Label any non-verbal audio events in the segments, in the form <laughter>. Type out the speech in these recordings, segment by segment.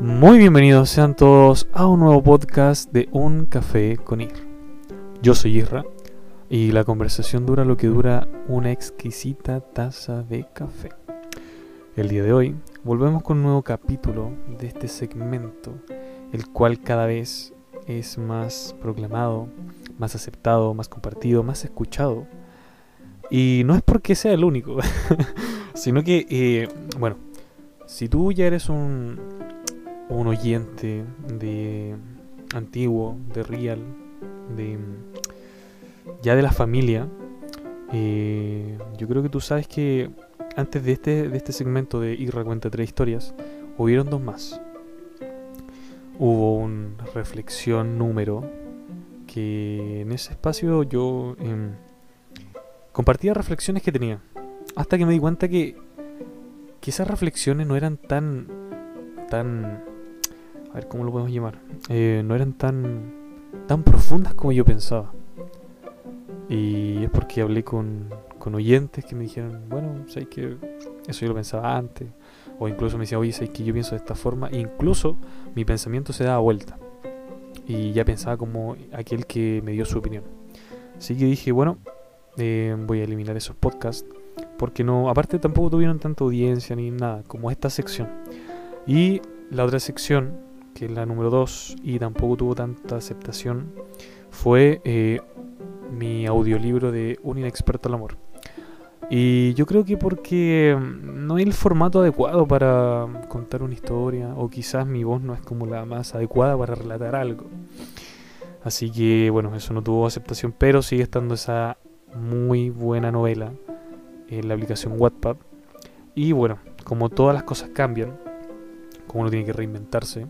Muy bienvenidos sean todos a un nuevo podcast de Un Café con Ir. Yo soy Irra y la conversación dura lo que dura una exquisita taza de café. El día de hoy volvemos con un nuevo capítulo de este segmento, el cual cada vez es más proclamado, más aceptado, más compartido, más escuchado. Y no es porque sea el único, <laughs> sino que, eh, bueno, si tú ya eres un, un oyente de antiguo, de real, de ya de la familia, eh, yo creo que tú sabes que antes de este, de este segmento de Irra cuenta tres historias, hubieron dos más. Hubo una reflexión número que en ese espacio yo em, compartía reflexiones que tenía. Hasta que me di cuenta que, que esas reflexiones no eran tan, tan a ver cómo lo podemos llamar, eh, no eran tan, tan profundas como yo pensaba. Y es porque hablé con, con oyentes que me dijeron, bueno, sé que eso yo lo pensaba antes. O incluso me decían, oye, sé que yo pienso de esta forma. E incluso mi pensamiento se daba vuelta. Y ya pensaba como aquel que me dio su opinión. Así que dije, bueno, eh, voy a eliminar esos podcasts. Porque no, aparte tampoco tuvieron tanta audiencia ni nada como esta sección. Y la otra sección que es la número 2 y tampoco tuvo tanta aceptación, fue eh, mi audiolibro de Un inexperto al amor. Y yo creo que porque no hay el formato adecuado para contar una historia, o quizás mi voz no es como la más adecuada para relatar algo. Así que bueno, eso no tuvo aceptación, pero sigue estando esa muy buena novela en la aplicación Wattpad. Y bueno, como todas las cosas cambian, como uno tiene que reinventarse,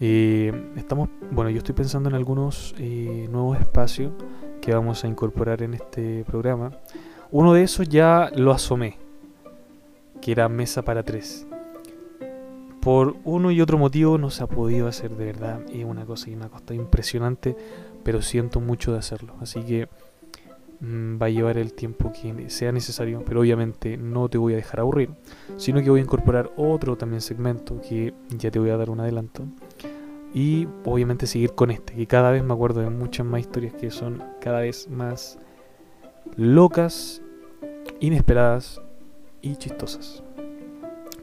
eh, estamos, bueno, yo estoy pensando en algunos eh, nuevos espacios que vamos a incorporar en este programa. Uno de esos ya lo asomé, que era mesa para tres. Por uno y otro motivo no se ha podido hacer de verdad. Es una cosa que me ha costado impresionante, pero siento mucho de hacerlo. Así que mm, va a llevar el tiempo que sea necesario, pero obviamente no te voy a dejar aburrir, sino que voy a incorporar otro también segmento que ya te voy a dar un adelanto y obviamente seguir con este, que cada vez me acuerdo de muchas más historias que son cada vez más locas, inesperadas y chistosas.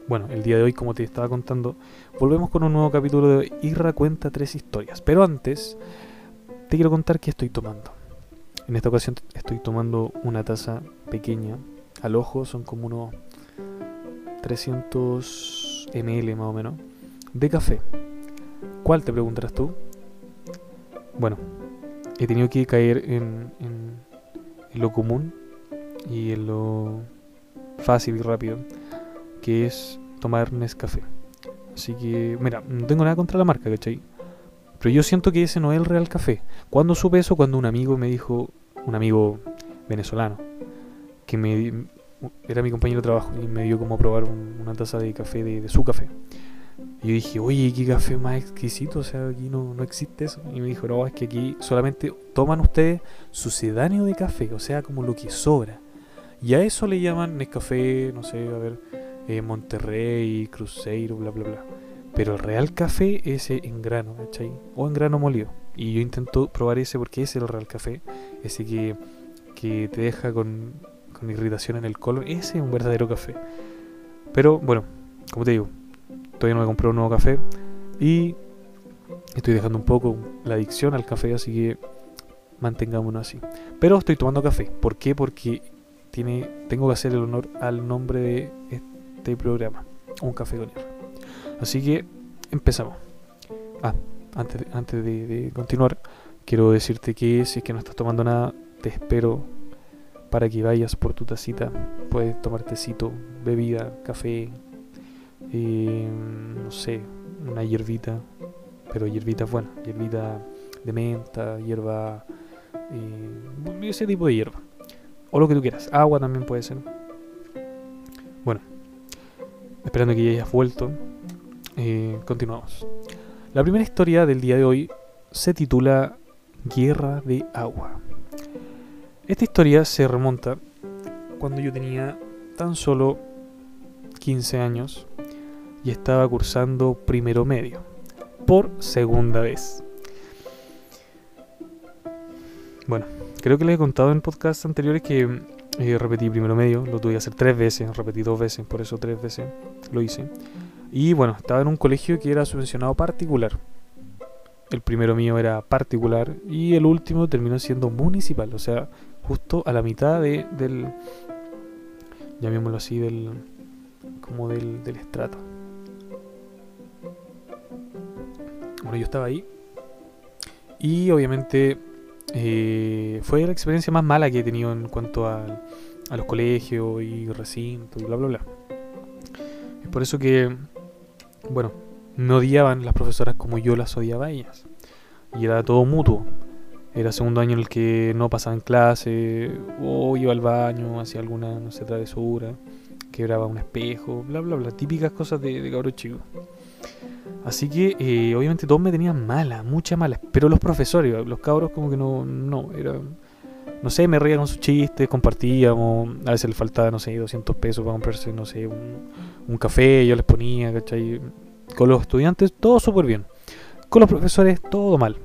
Bueno, el día de hoy, como te estaba contando, volvemos con un nuevo capítulo de Irra cuenta tres historias. Pero antes, te quiero contar qué estoy tomando. En esta ocasión estoy tomando una taza pequeña. Al ojo son como unos 300 ml más o menos de café. ¿Cuál te preguntarás tú? Bueno, he tenido que caer en, lo común y en lo fácil y rápido, que es tomar Nescafé. Así que, mira, no tengo nada contra la marca, ¿cachai? Pero yo siento que ese no es el real café. Cuando supe eso? Cuando un amigo me dijo, un amigo venezolano, que me era mi compañero de trabajo y me dio como probar una taza de café de su café. Y yo dije, oye, qué café más exquisito, o sea, aquí no, no existe eso. Y me dijo, no, es que aquí solamente toman ustedes sucedáneo de café, o sea, como lo que sobra. Y a eso le llaman Nescafé, no sé, a ver, eh, Monterrey, Cruzeiro, bla, bla, bla. Pero el real café es en grano, ¿cachai? O en grano molido. Y yo intento probar ese porque ese es el real café. Ese que, que te deja con, con irritación en el colon. Ese es un verdadero café. Pero bueno, como te digo, todavía no me compré un nuevo café y estoy dejando un poco la adicción al café, así que mantengámonos así. Pero estoy tomando café. ¿Por qué? Porque tiene, tengo que hacer el honor al nombre de este programa, Un Café con Así que empezamos. Ah, antes, antes de, de continuar, quiero decirte que si es que no estás tomando nada, te espero para que vayas por tu tacita. Puedes tomar tecito, bebida, café, eh, no sé, una hierbita, pero hierbita buena, hierbita de menta, hierba, ese tipo de hierba, o lo que tú quieras, agua también puede ser. Bueno, esperando que ya hayas vuelto, eh, continuamos. La primera historia del día de hoy se titula Guerra de Agua. Esta historia se remonta cuando yo tenía tan solo 15 años y estaba cursando primero medio, por segunda vez. Bueno, creo que les he contado en podcasts anteriores que eh, repetí primero medio, lo tuve que hacer tres veces, repetí dos veces, por eso tres veces lo hice. Y bueno, estaba en un colegio que era subvencionado particular. El primero mío era particular y el último terminó siendo municipal, o sea, justo a la mitad de, del, llamémoslo así, del, como del, del estrato. Bueno, yo estaba ahí y obviamente eh, fue la experiencia más mala que he tenido en cuanto a, a los colegios y recintos y bla bla bla. Es por eso que, bueno, me odiaban las profesoras como yo las odiaba a ellas. Y era todo mutuo. Era segundo año en el que no pasaba en clase, o iba al baño, hacía alguna, no sé, travesura, quebraba un espejo, bla, bla, bla. Típicas cosas de, de cabros chicos. Así que, eh, obviamente, todos me tenían malas, muchas malas. Pero los profesores, los cabros, como que no, no, era. No sé, me reían con sus chistes, compartíamos. A veces les faltaba, no sé, 200 pesos para comprarse, no sé, un, un café, yo les ponía, ¿cachai? Con los estudiantes todo súper bien. Con los profesores todo mal.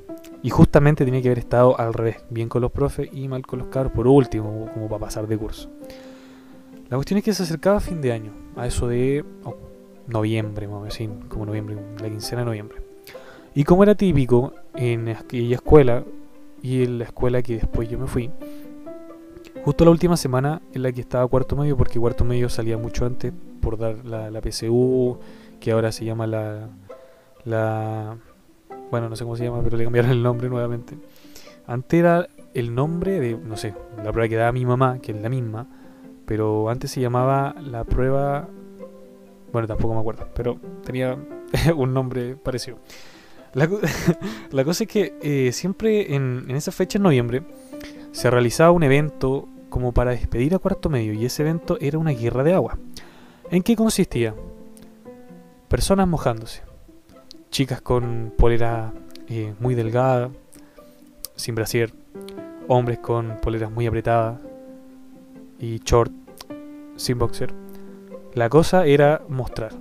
Y justamente tenía que haber estado al revés. Bien con los profes y mal con los cabros por último, como para pasar de curso. La cuestión es que se acercaba a fin de año. A eso de noviembre, como noviembre, la quincena de noviembre. Y como era típico en aquella escuela y en la escuela que después yo me fui, justo la última semana en la que estaba cuarto medio, porque cuarto medio salía mucho antes por dar la, la PSU, que ahora se llama la, la... Bueno, no sé cómo se llama, pero le cambiaron el nombre nuevamente. Antes era el nombre de, no sé, la prueba que daba mi mamá, que es la misma, pero antes se llamaba la prueba... Bueno, tampoco me acuerdo, pero tenía <laughs> un nombre parecido. La, <laughs> la cosa es que eh, siempre en, en esa fecha, en noviembre, se realizaba un evento como para despedir a cuarto medio, y ese evento era una guerra de agua. ¿En qué consistía? personas mojándose. Chicas con polera eh, muy delgada, sin brasier. Hombres con poleras muy apretadas y short, sin boxer. La cosa era mostrar.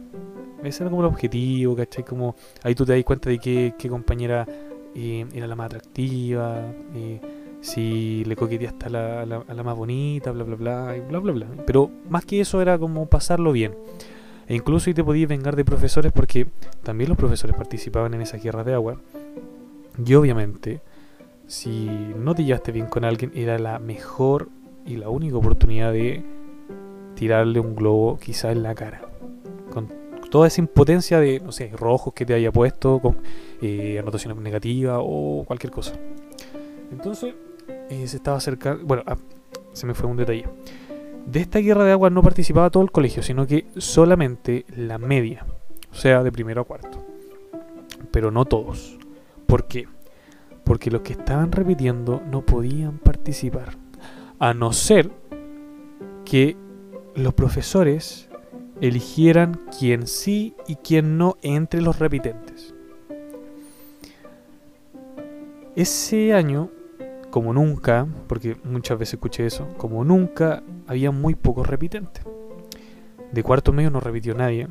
Ese era como el objetivo, ¿cachai? Como ahí tú te das cuenta de qué, compañera eh, era la más atractiva, eh, si le coqueteaste a la, a, la, a la más bonita, bla, bla, bla, bla, bla, bla. Pero más que eso era como pasarlo bien. E incluso y te podías vengar de profesores porque también los profesores participaban en esa guerra de agua. Y obviamente, si no te llevaste bien con alguien, era la mejor y la única oportunidad de tirarle un globo quizá en la cara. Con toda esa impotencia de, no sé, rojos que te haya puesto, con eh, anotaciones negativas o cualquier cosa. Entonces, eh, se estaba acercando... Bueno, ah, se me fue un detalle. De esta guerra de agua no participaba todo el colegio, sino que solamente la media, o sea, de primero a cuarto. Pero no todos. ¿Por qué? Porque los que estaban repitiendo no podían participar, a no ser que los profesores eligieran quién sí y quién no entre los repitentes. Ese año como nunca, porque muchas veces escuché eso, como nunca había muy pocos repitentes. De cuarto medio no repitió nadie.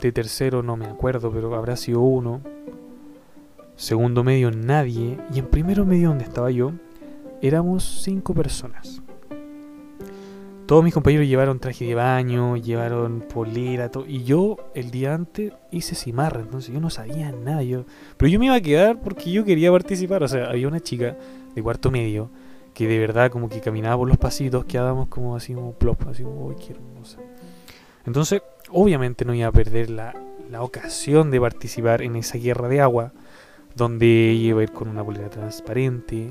De tercero no me acuerdo, pero habrá sido uno. Segundo medio nadie. Y en primero medio donde estaba yo, éramos cinco personas. Todos mis compañeros llevaron traje de baño, llevaron polera, todo. Y yo el día antes hice cimarra, entonces yo no sabía nada. Yo, pero yo me iba a quedar porque yo quería participar. O sea, había una chica de cuarto medio que de verdad como que caminaba por los pasitos, quedábamos como así como plop, así como, uy, qué hermosa. Entonces, obviamente no iba a perder la, la ocasión de participar en esa guerra de agua, donde iba a ir con una polera transparente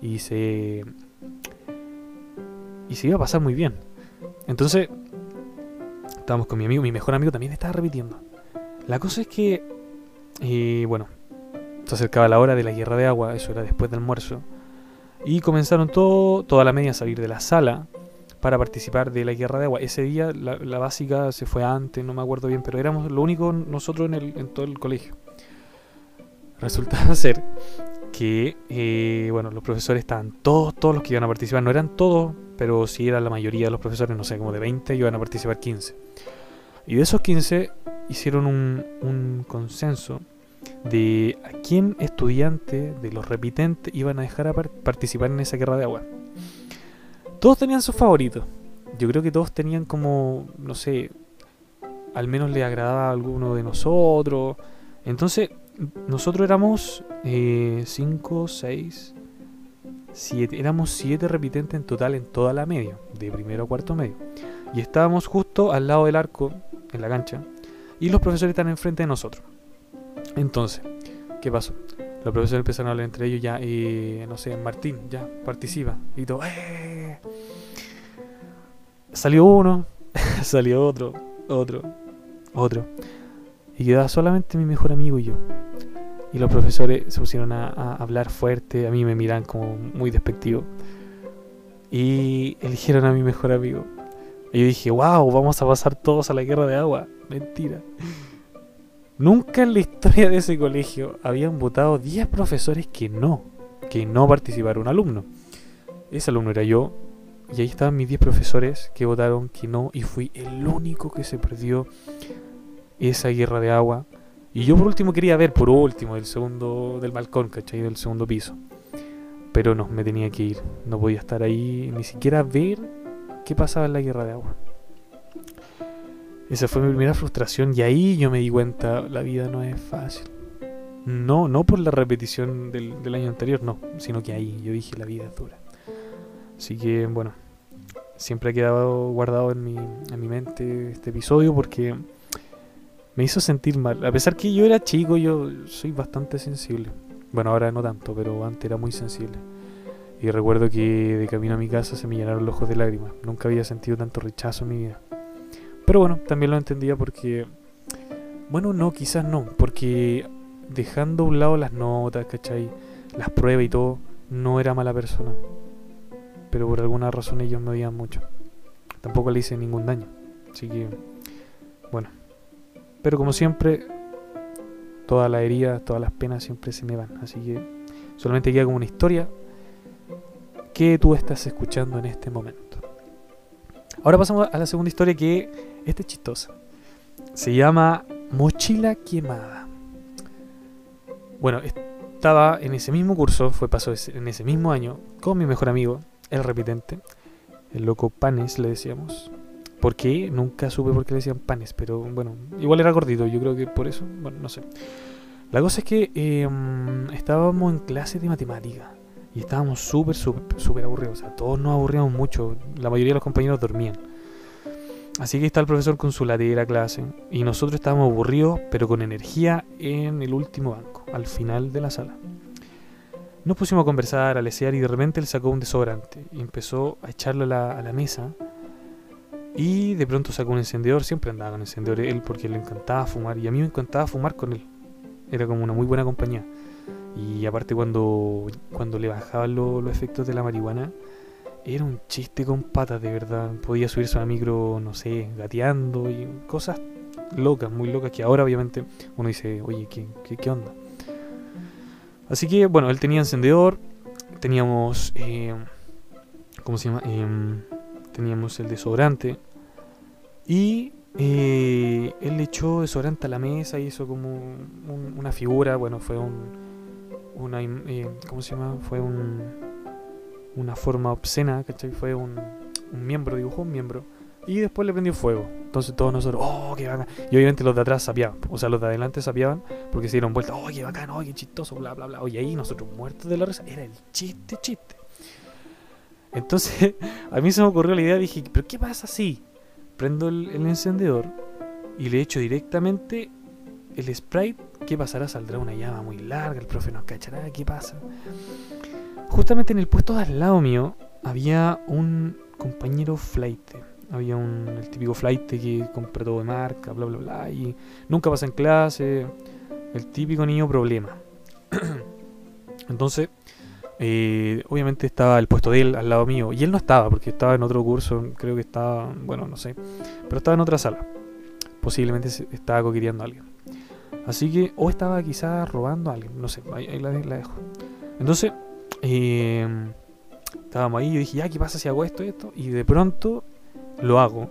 y se y se iba a pasar muy bien. Entonces, estábamos con mi amigo, mi mejor amigo también estaba repitiendo. La cosa es que, eh, bueno, se acercaba la hora de la guerra de agua, eso era después del almuerzo, y comenzaron todo, toda la media a salir de la sala para participar de la guerra de agua. Ese día la, básica se fue antes, no me acuerdo bien, pero éramos lo único nosotros en todo el colegio. Resultaba <laughs> ser que, eh, bueno, los profesores estaban todos, todos los que iban a participar, no eran todos, pero sí era la mayoría de los profesores, no sé, como de 20, iban a participar 15. Y de esos 15, hicieron un, consenso de a quién estudiante de los repitentes iban a dejar a participar en esa guerra de agua. Todos tenían sus favoritos. Yo creo que todos tenían como, no sé, al menos le agradaba a alguno de nosotros. Entonces, nosotros éramos 5, 6, 7. Éramos 7 repitentes en total en toda la media, de primero a cuarto medio. Y estábamos justo al lado del arco, en la cancha, y los profesores están enfrente de nosotros. Entonces, ¿qué pasó? Los profesores empezaron a hablar entre ellos ya, y no sé, Martín, ya, participa. Y todo, ¡eh! Salió uno, <laughs> salió otro, otro, otro. Y quedaba solamente mi mejor amigo y yo. Y los profesores se pusieron a, hablar fuerte, a mí me miran como muy despectivo. Y eligieron a mi mejor amigo. Y yo dije, wow, vamos a pasar todos a la guerra de agua. Mentira. Nunca en la historia de ese colegio habían votado 10 profesores que no, que no participaron un alumno. Ese alumno era yo, y ahí estaban mis 10 profesores que votaron que no, y fui el único que se perdió esa guerra de agua. Y yo por último quería ver, por último, del segundo, del balcón, ¿cachai? Del segundo piso. Pero no, me tenía que ir. No podía estar ahí, ni siquiera ver qué pasaba en la guerra de agua. Esa fue mi primera frustración y ahí yo me di cuenta, la vida no es fácil. No, no por la repetición del, del año anterior, no, sino que ahí yo dije, la vida es dura. Así que bueno, siempre ha quedado guardado en mi, en mi mente este episodio porque me hizo sentir mal. A pesar que yo era chico, yo soy bastante sensible. Bueno, ahora no tanto, pero antes era muy sensible. Y recuerdo que de camino a mi casa se me llenaron los ojos de lágrimas. Nunca había sentido tanto rechazo en mi vida. Pero bueno, también lo entendía porque... Bueno, no, quizás no. Porque dejando a un lado las notas, ¿cachai? Las pruebas y todo, no era mala persona. Pero por alguna razón ellos me odiaban mucho. Tampoco le hice ningún daño. Así que. Pero como siempre, toda la herida, todas las penas siempre se me van. Así que solamente queda como una historia que tú estás escuchando en este momento. Ahora pasamos a la segunda historia que esta es chistosa. Se llama Mochila Quemada. Bueno, estaba en ese mismo curso, fue pasó en ese mismo año, con mi mejor amigo, el repitente, el loco Panes le decíamos. ¿Por qué? Nunca supe por qué le decían Panes, pero bueno, igual era gordito, yo creo que por eso, bueno, no sé. La cosa es que em, estábamos en clase de matemática y estábamos súper, súper, aburridos. O sea, todos nos aburríamos mucho. La mayoría de los compañeros dormían. Así que está el profesor con su latera clase. Y nosotros estábamos aburridos, pero con energía en el último banco, al final de la sala. Nos pusimos a conversar, a lesear y de repente él sacó un desodorante y empezó a echarlo a la mesa. Y de pronto sacó un encendedor, siempre andaba con encendedor él porque le encantaba fumar y a mí me encantaba fumar con él. Era como una muy buena compañía. Y aparte cuando, cuando le bajaban los efectos de la marihuana, era un chiste con patas, de verdad. Podía subirse a una micro, no sé, gateando y cosas locas, muy locas, que ahora obviamente uno dice, oye, ¿qué, qué, onda? Así que, bueno, él tenía encendedor, teníamos, eh, ¿cómo se llama? Em, teníamos el desodorante y eh, él le echó desodorante a la mesa y hizo como una figura, bueno, fue un una, eh, ¿cómo se llama? Fue un, una forma obscena, ¿cachai? Fue un, un miembro, dibujó un miembro. Y después le prendió fuego. Entonces todos nosotros, oh, qué bacán. Y obviamente los de atrás sapiaban. O sea, los de adelante sapiaban porque se dieron vuelta. Oh, qué bacán, oh, qué chistoso, bla, bla, bla. Oye, ahí nosotros muertos de la risa. Era el chiste, chiste. Entonces, <laughs> a mí se me ocurrió la idea. Dije, ¿pero qué pasa si prendo el, encendedor y le echo directamente el sprite, ¿qué pasará? Saldrá una llama muy larga, el profe nos cachará, ¿qué pasa? Justamente en el puesto de al lado mío había un compañero flight. Había un el típico flight que compra todo de marca, bla bla bla, y nunca pasa en clase. El típico niño problema. <clears throat> Entonces, eh, obviamente estaba el puesto de él al lado mío. Y él no estaba, porque estaba en otro curso, creo que estaba, bueno, no sé. Pero estaba en otra sala. Posiblemente estaba coqueteando a alguien. Así que, o estaba quizás robando a alguien, no sé, ahí, la, dejo. Entonces, em, estábamos ahí, yo dije, ya, ¿qué pasa si hago esto y esto? Y de pronto lo hago,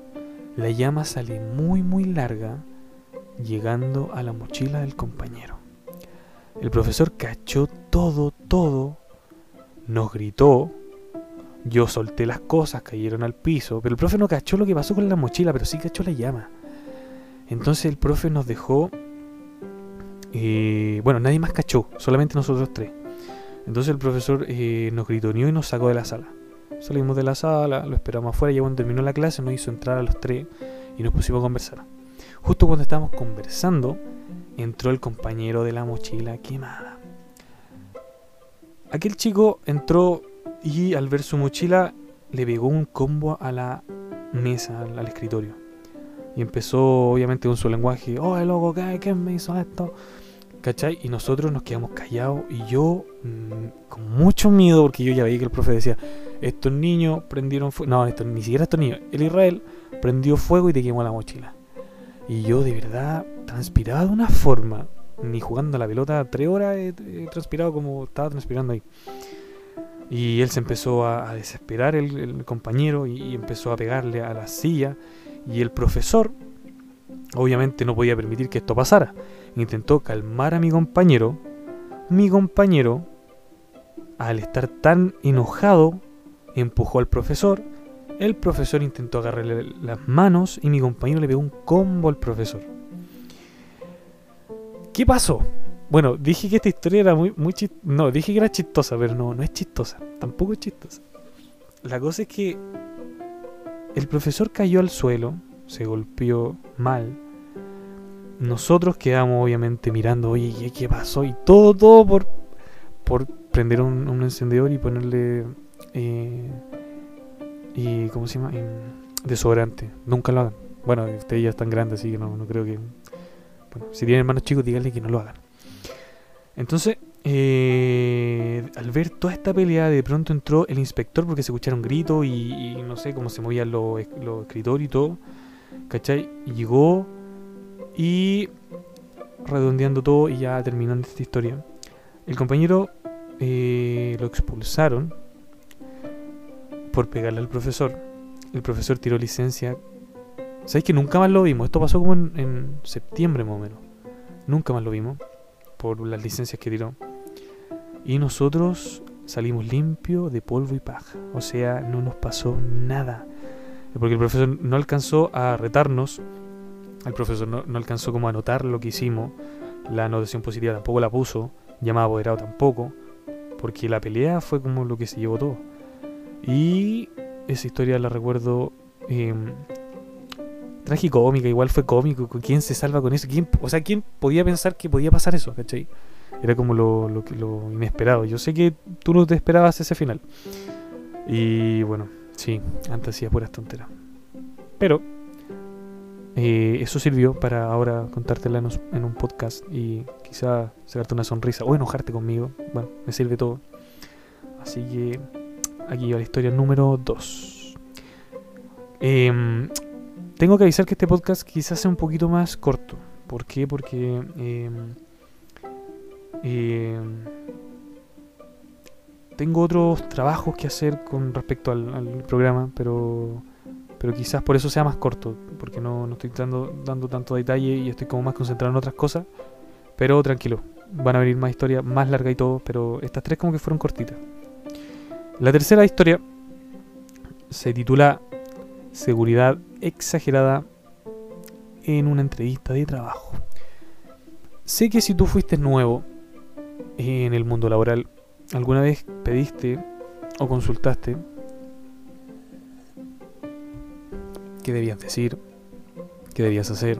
la llama sale muy, muy larga llegando a la mochila del compañero. El profesor cachó todo, todo, nos gritó, yo solté las cosas, cayeron al piso, pero el profe no cachó lo que pasó con la mochila, pero sí cachó la llama. Entonces el profe nos dejó, eh, bueno, nadie más cachó, solamente nosotros tres. Entonces el profesor eh, nos gritoneó y nos sacó de la sala. Salimos de la sala, lo esperamos afuera y cuando terminó la clase nos hizo entrar a los tres y nos pusimos a conversar. Justo cuando estábamos conversando, entró el compañero de la mochila quemada. Aquel chico entró y al ver su mochila le pegó un combo a la mesa, al, escritorio. Y empezó obviamente con su lenguaje, oh, loco, ¿qué, ¿qué me hizo esto? ¿Cachai? Y nosotros nos quedamos callados y yo mm, con mucho miedo, porque yo ya veía que el profe decía, estos niños prendieron fuego, no, ni siquiera estos niños, el Israel prendió fuego y te quemó la mochila. Y yo de verdad transpiraba de una forma, ni jugando a la pelota tres horas he, transpirado como estaba transpirando ahí. Y él se empezó a, desesperar, el, compañero, y, empezó a pegarle a la silla. Y el profesor, obviamente, no podía permitir que esto pasara. Intentó calmar a mi compañero. Mi compañero, al estar tan enojado, empujó al profesor. El profesor intentó agarrarle las manos y mi compañero le pegó un combo al profesor. ¿Qué pasó? Bueno, dije que esta historia era muy, muy chistosa. No, dije que era chistosa, pero no, no es chistosa. Tampoco es chistosa. La cosa es que el profesor cayó al suelo, se golpeó mal. Nosotros quedamos obviamente mirando, oye, ¿qué, pasó? Y todo, todo por, por prender un, encendedor y ponerle... Eh, y, ¿Cómo se llama? desodorante. Nunca lo hagan. Bueno, ustedes ya están grandes, así que no, no creo que... Bueno, si tienen hermanos chicos, díganle que no lo hagan. Entonces, eh, al ver toda esta pelea, de pronto entró el inspector porque se escucharon gritos y, no sé cómo se movían los, escritorios y todo. ¿Cachai? Y llegó y redondeando todo y ya terminando esta historia. El compañero eh, lo expulsaron por pegarle al profesor. El profesor tiró licencia. ¿Sabéis que nunca más lo vimos? Esto pasó como en, en septiembre más o menos. Nunca más lo vimos por las licencias que tiró. Y nosotros salimos limpios de polvo y paja. O sea, no nos pasó nada. Porque el profesor no alcanzó a retarnos. El profesor no, alcanzó como a anotar lo que hicimos. La anotación positiva tampoco la puso. Llamado apoderado tampoco. Porque la pelea fue como lo que se llevó todo. Y esa historia la recuerdo eh, tragicómica, igual fue cómico. ¿Quién se salva con eso? ¿Quién, o sea, ¿quién podía pensar que podía pasar eso? ¿cachai? Era como lo, lo, lo inesperado. Yo sé que tú no te esperabas ese final. Y bueno, sí, antes hacía puras tonteras. Pero eh, eso sirvió para ahora contártela en, en, un podcast y quizá sacarte una sonrisa o enojarte conmigo. Bueno, me sirve todo. Así que aquí va la historia número 2. Eh, em, tengo que avisar que este podcast quizás sea un poquito más corto. ¿Por qué? Porque em, tengo otros trabajos que hacer con respecto al, programa, pero, pero quizás por eso sea más corto, porque no, estoy dando, dando tanto detalle y estoy como más concentrado en otras cosas. Pero tranquilo, van a venir más historias más largas y todo, pero estas tres como que fueron cortitas. La tercera historia se titula seguridad exagerada en una entrevista de trabajo. Sé que si tú fuiste nuevo en el mundo laboral, alguna vez pediste o consultaste qué debías decir, qué debías hacer,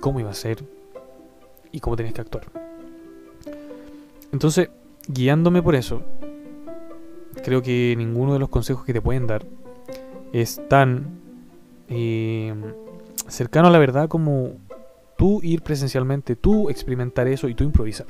cómo iba a ser y cómo tenías que actuar. Entonces, guiándome por eso, creo que ninguno de los consejos que te pueden dar es tan eh, cercano a la verdad como tú ir presencialmente, tú experimentar eso y tú improvisar.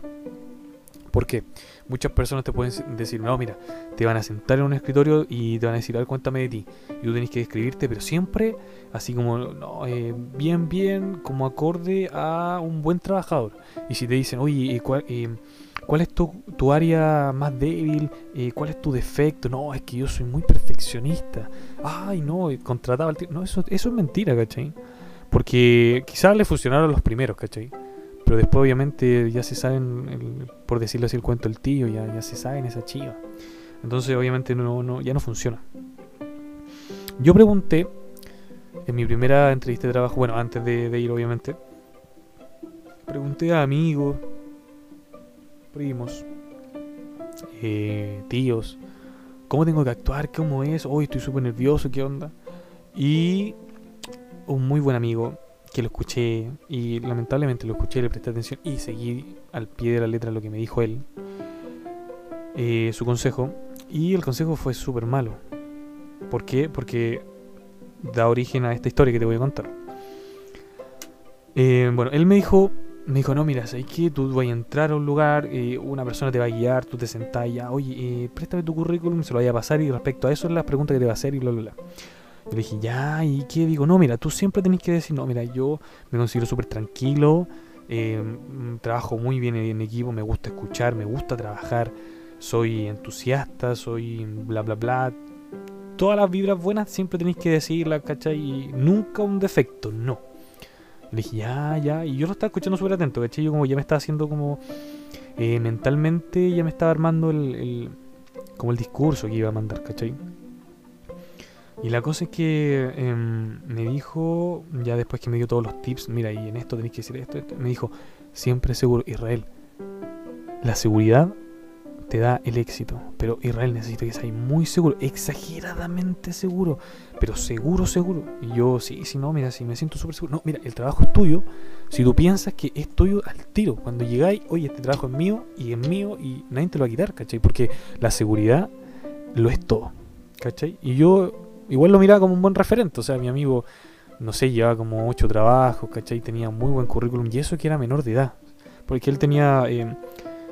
Porque muchas personas te pueden decir, no, mira, te van a sentar en un escritorio y te van a decir, a ver, cuéntame de ti. Y tú tenés que describirte, pero siempre así como, no, eh, bien, bien, como acorde a un buen trabajador. Y si te dicen, oye, ¿cuál, eh, ¿Cuál es tu, tu área más débil? Eh, ¿Cuál es tu defecto? No, es que yo soy muy perfeccionista. Ay, no, contrataba al tío. No, eso, eso es mentira, ¿cachai? Porque quizás le funcionaron los primeros, ¿cachai? Pero después obviamente ya se saben, por decirlo así, el cuento del tío, ya, ya se saben esa chiva. Entonces obviamente no, no, ya no funciona. Yo pregunté en mi primera entrevista de trabajo, bueno, antes de, de ir obviamente, pregunté a amigos, primos, eh, tíos, cómo tengo que actuar, cómo es, hoy estoy súper nervioso, qué onda. Y un muy buen amigo que lo escuché y lamentablemente lo escuché, le presté atención y seguí al pie de la letra lo que me dijo él, eh, su consejo. Y el consejo fue súper malo. ¿Por qué? Porque da origen a esta historia que te voy a contar. Eh, bueno, él me dijo, me dijo, no, mira, ¿sabes qué? Tú vas a entrar a un lugar, eh, una persona te va a guiar, tú te sentás ya, oye, eh, préstame tu currículum, se lo vaya a pasar y respecto a eso es la pregunta que te va a hacer y bla, bla, bla. Yo le dije, ya, ¿y qué? Digo, no, mira, tú siempre tenés que decir, no, mira, yo me considero súper tranquilo, eh, mm, trabajo muy bien en equipo, me gusta escuchar, me gusta trabajar, soy entusiasta, soy bla, bla, bla. Todas las vibras buenas siempre tenéis que decirlas, ¿cachai? Nunca un defecto, no. Le dije, ya, ya. Y yo lo estaba escuchando súper atento, ¿cachai? Yo como ya me estaba haciendo como... eh, mentalmente ya me estaba armando el, el- como el discurso que iba a mandar, ¿cachai? Y la cosa es que em, me dijo, ya después que me dio todos los tips, mira, y en esto tenéis que decir esto, esto, me dijo, siempre seguro, Israel, la seguridad te da el éxito, pero Israel necesita que seas muy seguro, exageradamente seguro, pero seguro, seguro. Y yo, sí, sí, no, mira, si me siento súper seguro. No, mira, el trabajo es tuyo, si tú piensas que es tuyo al tiro, cuando llegáis, oye, este trabajo es mío y es mío y nadie te lo va a quitar, ¿cachai? Porque la seguridad lo es todo, ¿cachai? Y yo igual lo miraba como un buen referente, o sea, mi amigo, no sé, llevaba como ocho trabajos, ¿cachai? Tenía muy buen currículum y eso que era menor de edad, porque él tenía, eh,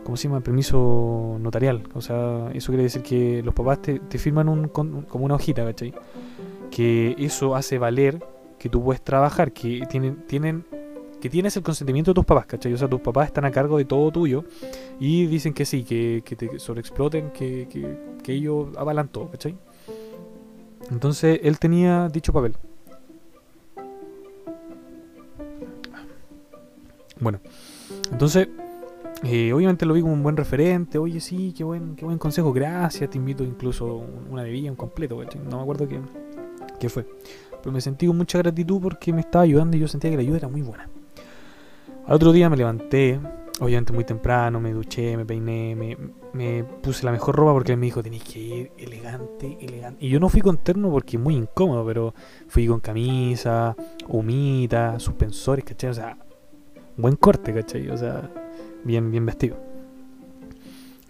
¿cómo se llama? Permiso notarial, o sea, eso quiere decir que los papás te, te firman un, como una hojita, ¿cachai? Que eso hace valer que tú puedes trabajar, que tienen, tienen que tienes el consentimiento de tus papás, ¿cachai? O sea, tus papás están a cargo de todo tuyo y dicen que sí, que, que te sobreexploten, que, que, que ellos avalan todo, ¿cachai? Entonces él tenía dicho papel. Bueno, entonces eh, obviamente lo vi como un buen referente. Oye, sí, qué buen, qué buen consejo, gracias. Te invito incluso un- una bebida, un completo, ¿cachai? No me acuerdo qué, qué fue. Pero me sentí con mucha gratitud porque me estaba ayudando y yo sentía que la ayuda era muy buena. Al otro día me levanté, obviamente muy temprano, me duché, me peiné, me, me puse la mejor ropa porque él me dijo, tenéis que ir elegante, elegante. Y yo no fui con terno porque es muy incómodo, pero fui con camisa, humita, suspensores, ¿cachai? O sea, buen corte, ¿cachai? O sea, bien, bien vestido.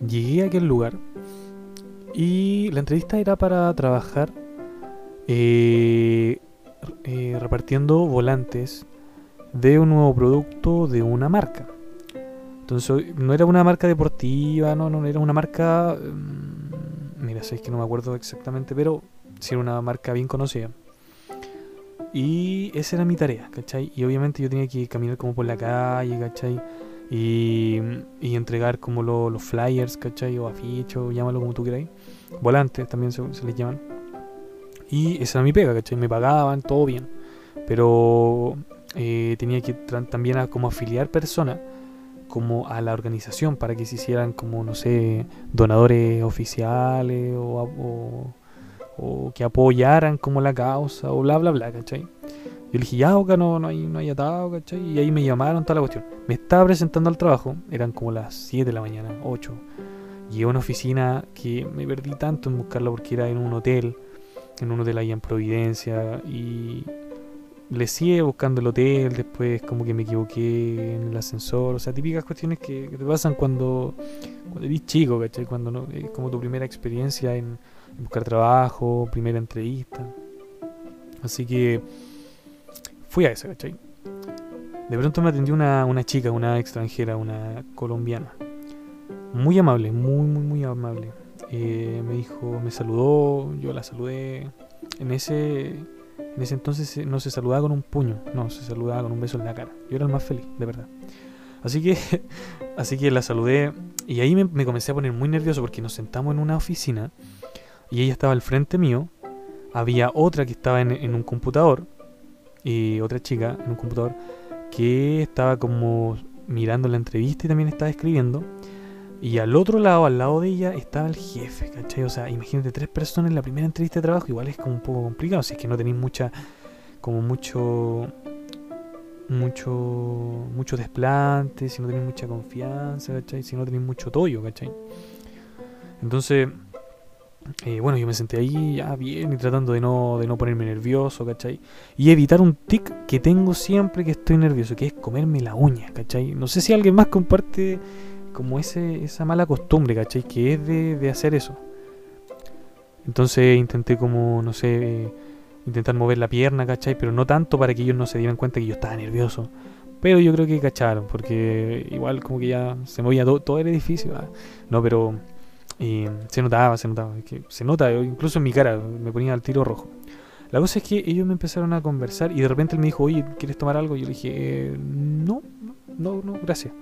Llegué a aquel lugar y la entrevista era para trabajar eh, eh, repartiendo volantes de un nuevo producto de una marca. Entonces, no era una marca deportiva, no, no era una marca. mm, mira, sé que no me acuerdo exactamente, pero sí era una marca bien conocida. Y esa era mi tarea, ¿cachai? Y obviamente yo tenía que caminar como por la calle, ¿cachai? Y, y entregar como lo- los flyers, ¿cachai? O afichos, llámalo como tú queráis. Volantes también se, se les llaman. Y esa era mi pega, ¿cachai? Me pagaban, todo bien. Pero eh, tenía que también a, como afiliar personas como a la organización para que se hicieran como, no sé, donadores oficiales o, o- o que apoyaran como la causa o bla, bla, bla, ¿cachai? Yo le dije, ya, Oca, no, no, hay, no hay atado, ¿cachai? Y ahí me llamaron, toda la cuestión. Me estaba presentando al trabajo, eran como las 7 de la mañana, 8. Llegué a una oficina que me perdí tanto en buscarla porque era en un hotel, en un hotel ahí en Providencia, y le sigue buscando el hotel, después como que me equivoqué en el ascensor, o sea, típicas cuestiones que, te pasan cuando, cuando eres chico, ¿cachai? Cuando no, es como tu primera experiencia en, en buscar trabajo, primera entrevista. Así que fui a esa, ¿cachai? De pronto me atendió una, una chica, una extranjera, una colombiana. Muy amable, muy, muy, muy amable. Eh, me dijo, me saludó, yo la saludé. En ese, en ese entonces eh, no se saludaba con un puño, no, se saludaba con un beso en la cara. Yo era el más feliz, de verdad. Así que, <laughs> así que la saludé y ahí me, me comencé a poner muy nervioso porque nos sentamos en una oficina y ella estaba al frente mío. Había otra que estaba en, en un computador otra chica en un computador que estaba como mirando la entrevista y también estaba escribiendo. Y al otro lado, al lado de ella, estaba el jefe, ¿cachai? O sea, imagínate tres personas en la primera entrevista de trabajo, igual es como un poco complicado, si es que no tenéis mucha, como mucho, mucho, mucho desplante, si no tenéis mucha confianza, ¿cachai? Si no tenéis mucho toyo, ¿cachai? Entonces, eh, bueno, yo me senté ahí ya bien y tratando de no, de no ponerme nervioso, ¿cachai? Y evitar un tic que tengo siempre que estoy nervioso, que es comerme la uña, ¿cachai? No sé si alguien más comparte como ese, esa mala costumbre, ¿cachai? Que es de, hacer eso. Entonces intenté como, no sé, intentar mover la pierna, ¿cachai? Pero no tanto para que ellos no se dieran cuenta que yo estaba nervioso. Pero yo creo que cacharon, porque igual como que ya se movía todo, el edificio. ¿ah? No, pero eh, se notaba, se notaba. Que se nota, incluso en mi cara, me ponía al tiro rojo. La cosa es que ellos me empezaron a conversar y de repente él me dijo, oye, ¿quieres tomar algo? Y yo le dije, eh, no, no, no, gracias.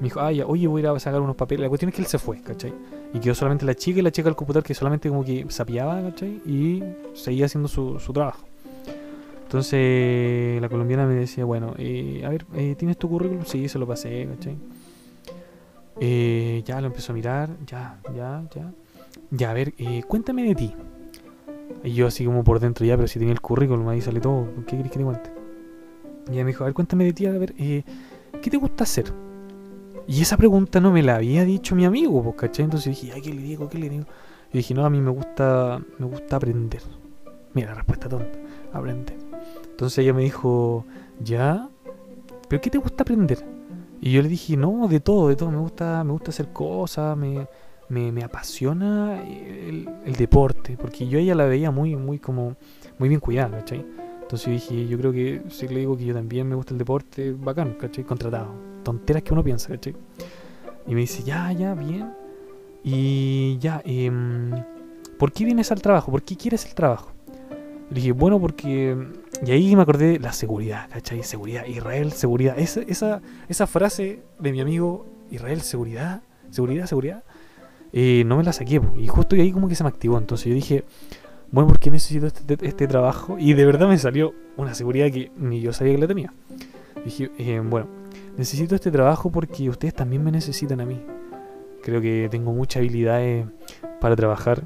Me dijo, ah, ya, oye, voy a ir a sacar unos papeles. La cuestión es que él se fue, ¿cachai? Y quedó solamente la chica y la chica del computador que solamente como que sapeaba, ¿cachai? Y seguía haciendo su, su trabajo. Entonces la colombiana me decía, bueno, eh, a ver, eh, ¿tienes tu currículum? Sí, se lo pasé, ¿cachai? Eh, ya lo empezó a mirar, ya, ya, ya. Ya, a ver, cuéntame de ti. Y yo así como por dentro, ya, pero si tenía el currículum, ahí sale todo, ¿qué querés que te cuente? Y ella me dijo, a ver, cuéntame de ti, a ver, ¿qué te gusta hacer? Y esa pregunta no me la había dicho mi amigo, pues, ¿cachai? Entonces dije, ay, ¿qué le digo? ¿Qué le digo? Y dije, no, a mí me gusta, me gusta aprender. Mira, la respuesta tonta, aprender. Entonces ella me dijo, ya, ¿pero qué te gusta aprender? Y yo le dije, no, de todo, de todo, me gusta, me gusta hacer cosas, me, me, apasiona el, deporte, porque yo ella la veía muy, muy como, muy bien cuidada, ¿cachai? Entonces yo dije, yo creo que si le digo que yo también me gusta el deporte, bacán, ¿cachai? Contratado. Tonteras que uno piensa, ¿cachai? Y me dice, ya, ya, bien. Y ya, eh, ¿por qué vienes al trabajo? ¿Por qué quieres el trabajo? Le dije, bueno, porque... Y ahí me acordé la seguridad, ¿cachai? Seguridad, Israel, seguridad. Esa, esa, esa frase de mi amigo Israel, seguridad, seguridad, seguridad, eh, no me la saqué. Y justo ahí como que se me activó. Entonces yo dije, bueno, ¿por qué necesito este, este, trabajo? Y de verdad me salió una seguridad que ni yo sabía que la tenía. Dije, eh, bueno, necesito este trabajo porque ustedes también me necesitan a mí. Creo que tengo muchas habilidades para trabajar,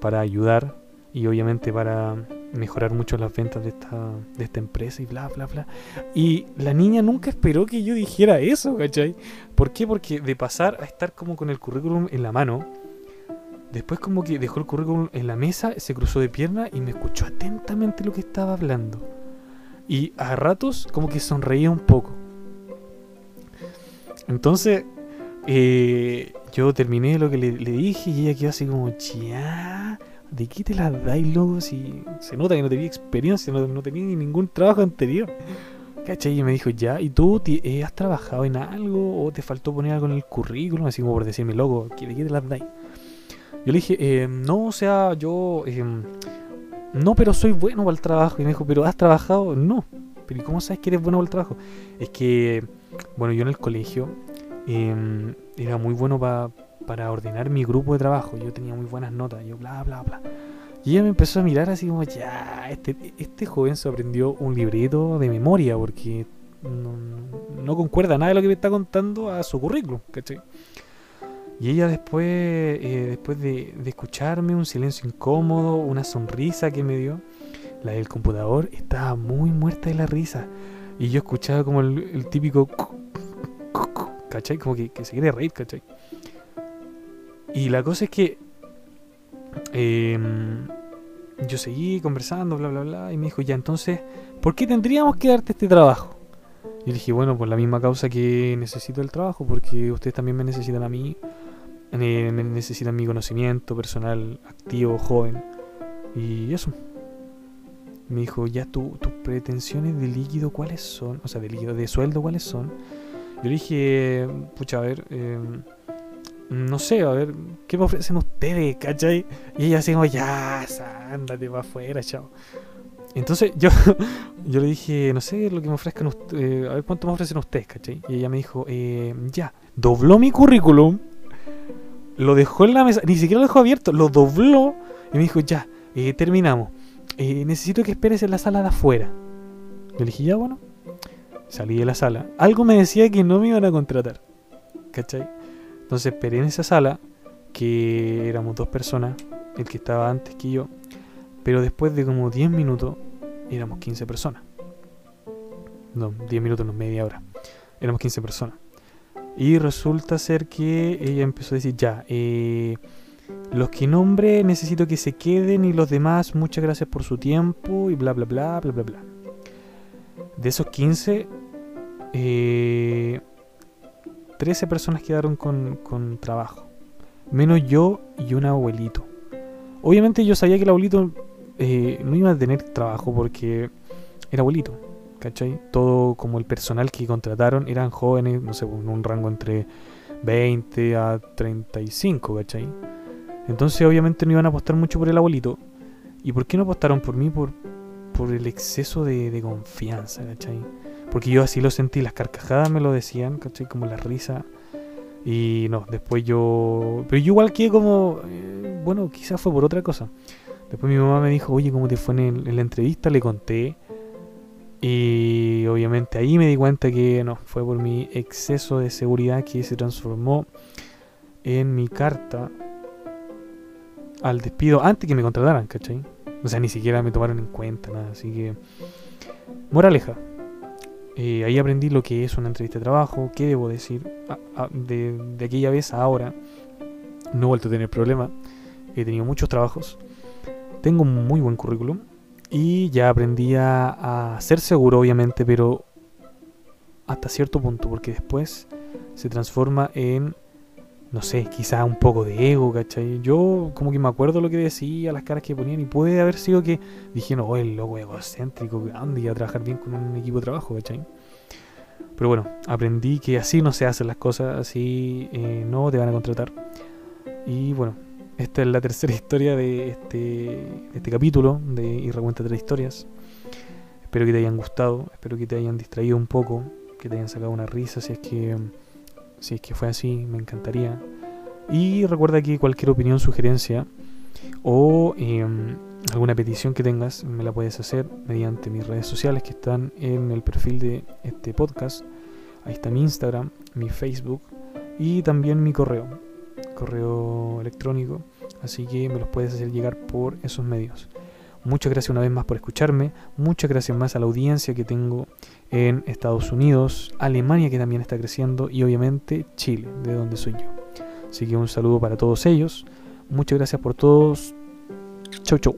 para ayudar y obviamente para mejorar mucho las ventas de esta, de esta empresa y bla, bla, bla. Y la niña nunca esperó que yo dijera eso, ¿cachai? ¿Por qué? Porque de pasar a estar como con el currículum en la mano, Después como que dejó el currículum en la mesa, se cruzó de pierna y me escuchó atentamente lo que estaba hablando. Y a ratos como que sonreía un poco. Entonces eh, yo terminé lo que le, dije y ella quedó así como, ya, ¿de qué te la dais, loco? Si se nota que no tenía experiencia, no, no tenía ningún trabajo anterior. ¿Cachai? Y me dijo, ya, ¿y tú eh, has trabajado en algo o te faltó poner algo en el currículum? Así como por decirme, loco, ¿de qué te las dais? Yo le dije, eh, no, o sea, yo... Eh, no, pero soy bueno para el trabajo. Y me dijo, ¿pero has trabajado? No. ¿Pero ¿y cómo sabes que eres bueno para el trabajo? Es que, bueno, yo en el colegio em, era muy bueno para ordenar mi grupo de trabajo. Yo tenía muy buenas notas. Yo, bla, bla, bla. Y ella me empezó a mirar así como, ya, este, este joven se aprendió un librito de memoria porque no, no concuerda nada de lo que me está contando a su currículum, ¿cachai? Y ella después, eh, después de, escucharme, un silencio incómodo, una sonrisa que me dio, la del computador estaba muy muerta de la risa. Y yo escuchaba como el, típico... ¿Cachai? Como que, se quiere reír, ¿cachai? Y la cosa es que... Em, yo seguí conversando, bla, bla, bla, y me dijo, ya entonces, ¿por qué tendríamos que darte este trabajo? Y dije, bueno, por la misma causa que necesito el trabajo, porque ustedes también me necesitan a mí, eh, necesitan mi conocimiento personal activo, joven. Y eso. Me dijo, ya tu, tus pretensiones de líquido, ¿cuáles son? O sea, de líquido, de sueldo, ¿cuáles son? Yo le dije, pucha, a ver, eh, no sé, a ver, ¿qué me ofrecen ustedes, cachai? Y ella así como, ya, ándate para afuera, chao. Entonces yo, <laughs> yo le dije, no sé, lo que me ofrezcan ustedes, eh, a ver cuánto me ofrecen ustedes, ¿cachai? Y ella me dijo, eh, ya, dobló mi currículum lo dejó en la mesa, ni siquiera lo dejó abierto, lo dobló y me dijo, ya, eh, terminamos. Necesito que esperes en la sala de afuera. Yo dije, ya bueno, salí de la sala. Algo me decía que no me iban a contratar. ¿Cachai? Entonces esperé en esa sala, que éramos dos personas, el que estaba antes que yo. Pero después de como 10 minutos, éramos 15 personas. No, 10 minutos, no, media hora. Éramos 15 personas. Y resulta ser que ella empezó a decir, ya, eh, los que nombre necesito que se queden y los demás, muchas gracias por su tiempo y bla, bla, bla, bla, bla, bla. De esos 15, eh, 13 personas quedaron con, con trabajo. Menos yo y un abuelito. Obviamente yo sabía que el abuelito eh, no iba a tener trabajo porque era abuelito. ¿Cachai? Todo como el personal que contrataron eran jóvenes, no sé, un rango entre 20 a 35, ¿cachai? Entonces obviamente no iban a apostar mucho por el abuelito. ¿Y por qué no apostaron por mí? Por, por el exceso de, de confianza, ¿cachai? Porque yo así lo sentí, las carcajadas me lo decían, ¿cachai? Como la risa. Y no, después yo... Pero yo igual quedé como... eh, bueno, quizás fue por otra cosa. Después mi mamá me dijo, oye, ¿cómo te fue en, el- en la entrevista? Le conté. Y obviamente ahí me di cuenta que no, fue por mi exceso de seguridad que se transformó en mi carta al despido antes que me contrataran, ¿cachai? O sea, ni siquiera me tomaron en cuenta, nada. Así que, moraleja. Eh, ahí aprendí lo que es una entrevista de trabajo, qué debo decir. De, aquella vez a ahora, no he vuelto a tener problema. He tenido muchos trabajos. Tengo un muy buen currículum. Y ya aprendí a ser seguro, obviamente, pero hasta cierto punto, porque después se transforma en, no sé, quizás un poco de ego, ¿cachai? Yo como que me acuerdo lo que decía, las caras que ponían, y puede haber sido que dijeron, oh, el loco egocéntrico, grande, y a trabajar bien con un equipo de trabajo, ¿cachai? Pero bueno, aprendí que así no se hacen las cosas, así eh, no te van a contratar. Y bueno, esta es la tercera <laughs> historia de este, de este capítulo de Y recuenta tres historias. Espero que te hayan gustado, espero que te hayan distraído un poco, que te hayan sacado una risa si es que si es que fue así, me encantaría. Y recuerda que cualquier opinión, sugerencia o em, alguna petición que tengas me la puedes hacer mediante mis redes sociales que están en el perfil de este podcast. Ahí está mi Instagram, mi Facebook y también mi correo, correo electrónico. Así que me los puedes hacer llegar por esos medios. Muchas gracias una vez más por escucharme. Muchas gracias más a la audiencia que tengo en Estados Unidos, Alemania que también está creciendo y obviamente Chile, de donde soy yo. Así que un saludo para todos ellos. Muchas gracias por todos. Chau, chau.